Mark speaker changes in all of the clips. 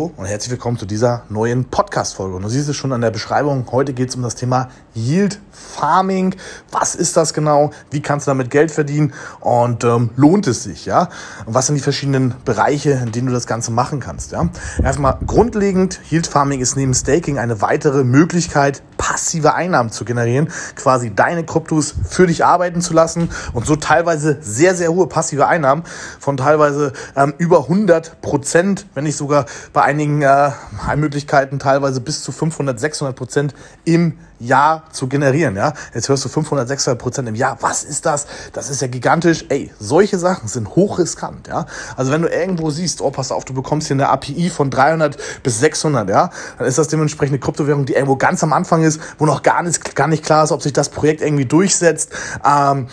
Speaker 1: Marco und herzlich willkommen zu dieser neuen Podcast-Folge. Und du siehst es schon an der Beschreibung. Heute geht es um das Thema Yield Farming. Was ist das genau? Wie kannst du damit Geld verdienen? Und ähm, lohnt es sich? Ja? Und was sind die verschiedenen Bereiche, in denen du das Ganze machen kannst? Ja? Erstmal grundlegend, Yield Farming ist neben Staking eine weitere Möglichkeit, passive Einnahmen zu generieren, quasi deine Kryptos für dich arbeiten zu lassen und so teilweise sehr, sehr hohe passive Einnahmen von teilweise ähm, über 100 Prozent, wenn nicht sogar bei einigen äh, Möglichkeiten teilweise bis zu 500, 600 Prozent im Jahr zu generieren. Ja, jetzt hörst du 500, 600 Prozent im Jahr. Was ist das? Das ist ja gigantisch. Ey, solche Sachen sind hochriskant. Ja, also wenn du irgendwo siehst, oh, pass auf, du bekommst hier eine API von 300 bis 600, ja, dann ist das dementsprechend eine Kryptowährung, die irgendwo ganz am Anfang ist, wo noch gar nicht, gar nicht klar ist, ob sich das Projekt irgendwie durchsetzt. Ähm,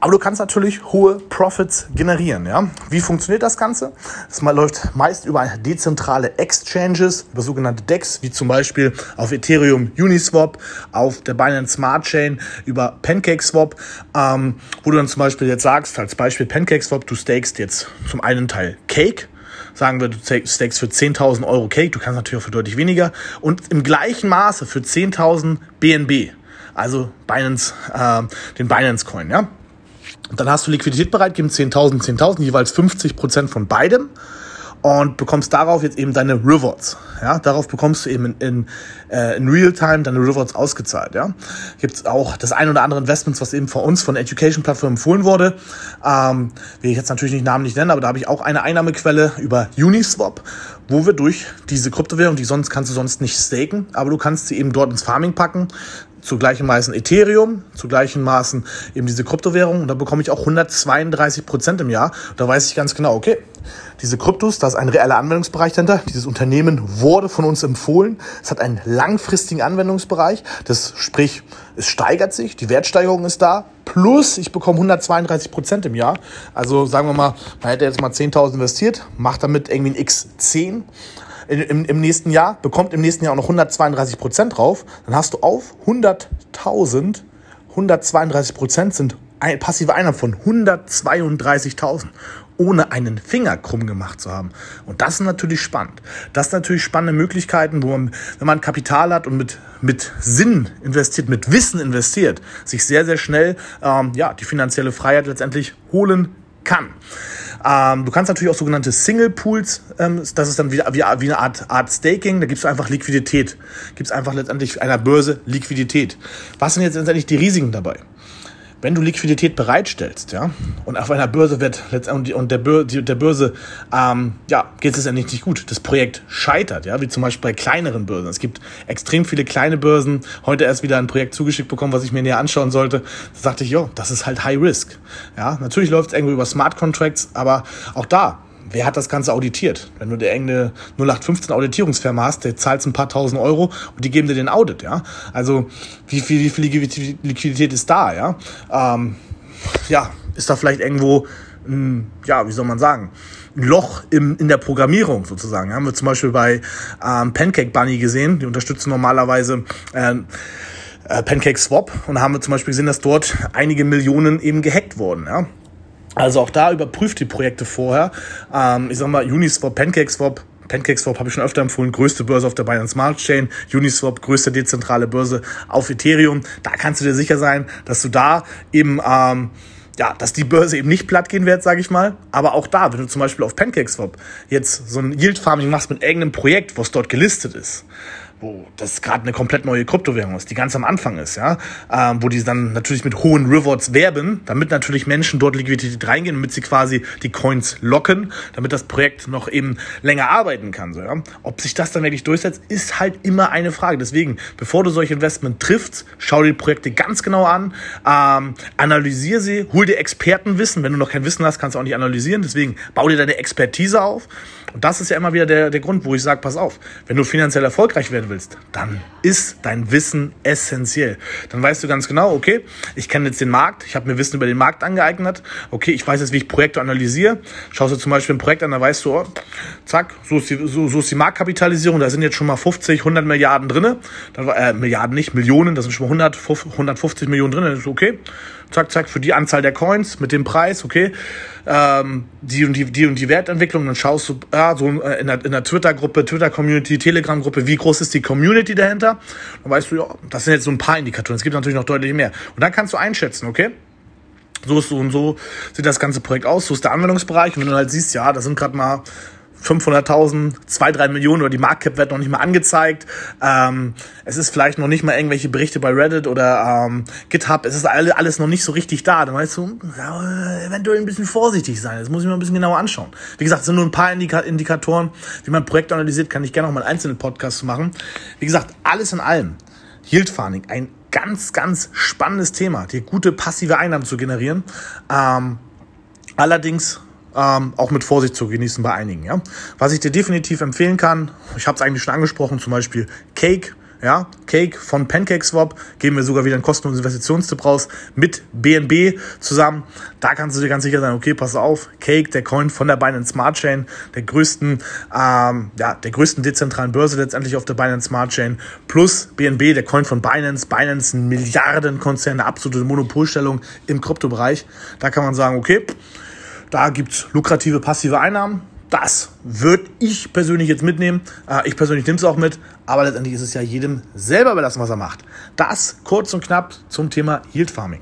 Speaker 1: aber du kannst natürlich hohe Profits generieren. Ja? Wie funktioniert das Ganze? Das läuft meist über dezentrale Exchanges, über sogenannte DEX, wie zum Beispiel auf Ethereum Uniswap, auf der Binance Smart Chain über PancakeSwap, ähm, wo du dann zum Beispiel jetzt sagst, als Beispiel PancakeSwap, du stakest jetzt zum einen Teil Cake, sagen wir, du stakest für 10.000 Euro Cake, du kannst natürlich auch für deutlich weniger. Und im gleichen Maße für 10.000 BNB, also Binance, äh, den Binance Coin, ja. Dann hast du Liquidität bereitgegeben, 10.000, 10.000, jeweils 50 Prozent von beidem und bekommst darauf jetzt eben deine Rewards. Ja, darauf bekommst du eben in, in, äh, in Realtime deine Rewards ausgezahlt. Ja, gibt auch das ein oder andere Investments, was eben von uns von Education Plattform empfohlen wurde. Ähm, will ich jetzt natürlich nicht namentlich nennen, aber da habe ich auch eine Einnahmequelle über Uniswap, wo wir durch diese Kryptowährung, die sonst kannst du sonst nicht staken, aber du kannst sie eben dort ins Farming packen zu gleichem Maßen Ethereum, zu gleichem Maßen eben diese Kryptowährung und da bekomme ich auch 132 Prozent im Jahr. Da weiß ich ganz genau, okay, diese Kryptos, da ist ein reeller Anwendungsbereich dahinter. Dieses Unternehmen wurde von uns empfohlen. Es hat einen langfristigen Anwendungsbereich. Das sprich, es steigert sich, die Wertsteigerung ist da. Plus, ich bekomme 132 Prozent im Jahr. Also sagen wir mal, man hätte jetzt mal 10.000 investiert, macht damit irgendwie ein X10 im, im nächsten Jahr, bekommt im nächsten Jahr auch noch 132 Prozent drauf, dann hast du auf 100.000, 132 Prozent sind ein, passive Einnahmen von 132.000 ohne einen Finger krumm gemacht zu haben. Und das ist natürlich spannend. Das sind natürlich spannende Möglichkeiten, wo man, wenn man Kapital hat und mit, mit Sinn investiert, mit Wissen investiert, sich sehr, sehr schnell ähm, ja, die finanzielle Freiheit letztendlich holen kann. Ähm, du kannst natürlich auch sogenannte Single Pools, ähm, das ist dann wie, wie, wie eine Art, Art Staking, da gibst du einfach Liquidität. Gibst einfach letztendlich einer Börse Liquidität. Was sind jetzt letztendlich die Risiken dabei? Wenn du Liquidität bereitstellst, ja, und auf einer Börse wird letztendlich und der, Börse, der Börse ähm, ja, geht es endlich nicht gut. Das Projekt scheitert, ja, wie zum Beispiel bei kleineren Börsen. Es gibt extrem viele kleine Börsen. Heute erst wieder ein Projekt zugeschickt bekommen, was ich mir näher anschauen sollte. Da sagte ich, jo, das ist halt High Risk. Ja, natürlich läuft es irgendwo über Smart Contracts, aber auch da wer hat das Ganze auditiert? Wenn du der irgendeine 0815 Auditierungsfirma hast, der zahlt ein paar tausend Euro und die geben dir den Audit, ja. Also wie viel, wie viel Liquidität ist da, ja? Ähm, ja, ist da vielleicht irgendwo, ein, ja, wie soll man sagen, ein Loch im, in der Programmierung sozusagen. Ja, haben wir zum Beispiel bei ähm, Pancake Bunny gesehen, die unterstützen normalerweise äh, äh, Pancake Swap und haben wir zum Beispiel gesehen, dass dort einige Millionen eben gehackt wurden. Ja? Also auch da überprüft die Projekte vorher. Ähm, ich sag mal, Uniswap, PancakeSwap, PancakeSwap habe ich schon öfter empfohlen, größte Börse auf der Binance Smart Chain, Uniswap, größte dezentrale Börse auf Ethereum. Da kannst du dir sicher sein, dass du da eben, ähm, ja, dass die Börse eben nicht platt gehen wird, sage ich mal. Aber auch da, wenn du zum Beispiel auf PancakeSwap jetzt so ein Yield Farming machst mit irgendeinem Projekt, was dort gelistet ist, wo das gerade eine komplett neue Kryptowährung ist, die ganz am Anfang ist, ja, ähm, wo die dann natürlich mit hohen Rewards werben, damit natürlich Menschen dort Liquidität reingehen, damit sie quasi die Coins locken, damit das Projekt noch eben länger arbeiten kann. So, ja. Ob sich das dann wirklich durchsetzt, ist halt immer eine Frage. Deswegen, bevor du solche Investment triffst, schau dir die Projekte ganz genau an, ähm, analysiere sie, hol dir Expertenwissen. Wenn du noch kein Wissen hast, kannst du auch nicht analysieren. Deswegen bau dir deine Expertise auf. Und das ist ja immer wieder der, der Grund, wo ich sage, pass auf, wenn du finanziell erfolgreich werden willst, dann ist dein Wissen essentiell. Dann weißt du ganz genau, okay, ich kenne jetzt den Markt, ich habe mir Wissen über den Markt angeeignet, okay, ich weiß jetzt, wie ich Projekte analysiere. Schaust du zum Beispiel ein Projekt an, da weißt du, oh, zack, so ist, die, so, so ist die Marktkapitalisierung, da sind jetzt schon mal 50, 100 Milliarden dann, äh, Milliarden nicht, Millionen, da sind schon mal 100, 150 Millionen drin, dann ist okay, zack, zack, für die Anzahl der Coins mit dem Preis, okay, ähm, die und die, die und die Wertentwicklung, dann schaust du, ja, so äh, in der, in der Twitter-Gruppe, Twitter-Community, Telegram-Gruppe, wie groß ist die Community dahinter? Dann weißt du, ja, das sind jetzt so ein paar Indikatoren, es gibt natürlich noch deutlich mehr. Und dann kannst du einschätzen, okay, so ist so und so sieht das ganze Projekt aus, so ist der Anwendungsbereich. Und wenn du halt siehst, ja, da sind gerade mal 500.000, 2, 3 Millionen oder die Marktcap wird noch nicht mal angezeigt. Ähm, es ist vielleicht noch nicht mal irgendwelche Berichte bei Reddit oder ähm, GitHub. Es ist alles noch nicht so richtig da. Dann weißt du, ja, eventuell ein bisschen vorsichtig sein. Das muss ich mir ein bisschen genauer anschauen. Wie gesagt, es sind nur ein paar Indika Indikatoren. Wie man Projekte analysiert, kann ich gerne noch mal einen einzelnen Podcast machen. Wie gesagt, alles in allem. Yield Farming, ein ganz, ganz spannendes Thema, dir gute passive Einnahmen zu generieren. Ähm, allerdings ähm, auch mit Vorsicht zu genießen bei einigen. Ja? Was ich dir definitiv empfehlen kann, ich habe es eigentlich schon angesprochen, zum Beispiel Cake. Ja, Cake von PancakeSwap geben wir sogar wieder einen kostenlosen Investitionstipp raus mit BNB zusammen. Da kannst du dir ganz sicher sein, okay, pass auf, Cake, der Coin von der Binance Smart Chain, der größten, ähm, ja, der größten dezentralen Börse letztendlich auf der Binance Smart Chain, plus BNB, der Coin von Binance, Binance ein Milliardenkonzern, eine absolute Monopolstellung im Kryptobereich. Da kann man sagen, okay, da gibt's lukrative passive Einnahmen. Das würde ich persönlich jetzt mitnehmen. Äh, ich persönlich nehme es auch mit, aber letztendlich ist es ja jedem selber überlassen, was er macht. Das kurz und knapp zum Thema Yield Farming.